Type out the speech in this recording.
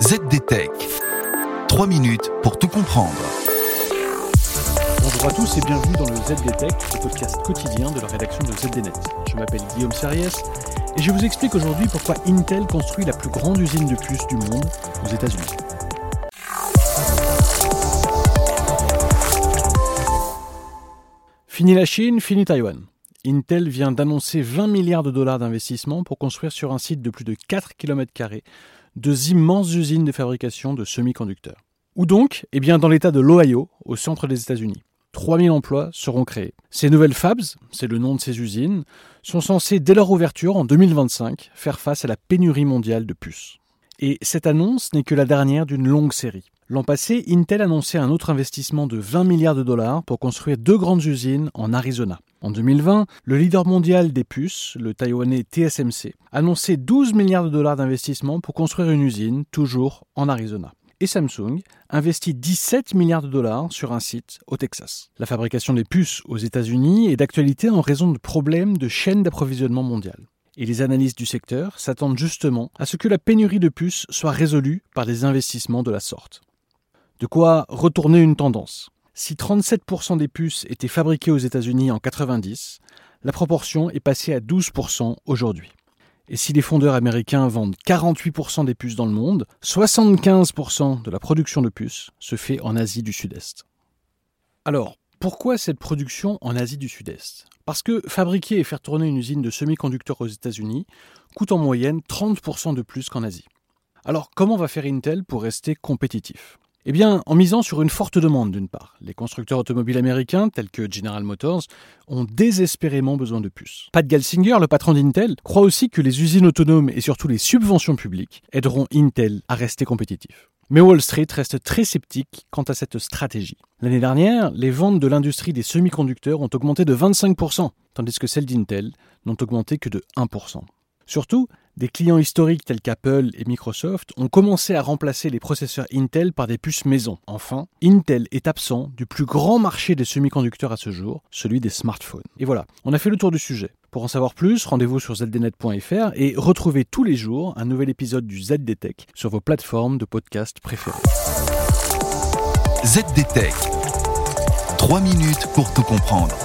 ZDTech. 3 minutes pour tout comprendre. Bonjour à tous et bienvenue dans le ZDTech, le podcast quotidien de la rédaction de ZDNet. Je m'appelle Guillaume Sariès et je vous explique aujourd'hui pourquoi Intel construit la plus grande usine de puces du monde aux États-Unis. Fini la Chine, fini Taïwan. Intel vient d'annoncer 20 milliards de dollars d'investissement pour construire sur un site de plus de 4 km deux immenses usines de fabrication de semi-conducteurs. Où donc? Eh bien dans l'état de l'Ohio, au centre des États-Unis. 3000 emplois seront créés. Ces nouvelles fabs, c'est le nom de ces usines, sont censées, dès leur ouverture en 2025, faire face à la pénurie mondiale de puces. Et cette annonce n'est que la dernière d'une longue série. L'an passé, Intel annonçait un autre investissement de 20 milliards de dollars pour construire deux grandes usines en Arizona. En 2020, le leader mondial des puces, le taïwanais TSMC, annonçait 12 milliards de dollars d'investissement pour construire une usine, toujours en Arizona. Et Samsung investit 17 milliards de dollars sur un site au Texas. La fabrication des puces aux États-Unis est d'actualité en raison de problèmes de chaîne d'approvisionnement mondiale. Et les analystes du secteur s'attendent justement à ce que la pénurie de puces soit résolue par des investissements de la sorte. De quoi retourner une tendance. Si 37% des puces étaient fabriquées aux États-Unis en 90, la proportion est passée à 12% aujourd'hui. Et si les fondeurs américains vendent 48% des puces dans le monde, 75% de la production de puces se fait en Asie du Sud-Est. Alors, pourquoi cette production en Asie du Sud-Est? Parce que fabriquer et faire tourner une usine de semi-conducteurs aux États-Unis coûte en moyenne 30% de plus qu'en Asie. Alors, comment va faire Intel pour rester compétitif? Eh bien, en misant sur une forte demande d'une part. Les constructeurs automobiles américains, tels que General Motors, ont désespérément besoin de puces. Pat Gelsinger, le patron d'Intel, croit aussi que les usines autonomes et surtout les subventions publiques aideront Intel à rester compétitif. Mais Wall Street reste très sceptique quant à cette stratégie. L'année dernière, les ventes de l'industrie des semi-conducteurs ont augmenté de 25%, tandis que celles d'Intel n'ont augmenté que de 1%. Surtout, des clients historiques tels qu'Apple et Microsoft ont commencé à remplacer les processeurs Intel par des puces maison. Enfin, Intel est absent du plus grand marché des semi-conducteurs à ce jour, celui des smartphones. Et voilà, on a fait le tour du sujet. Pour en savoir plus, rendez-vous sur zdnet.fr et retrouvez tous les jours un nouvel épisode du ZDTech sur vos plateformes de podcast préférées. ZDTech. 3 minutes pour tout comprendre.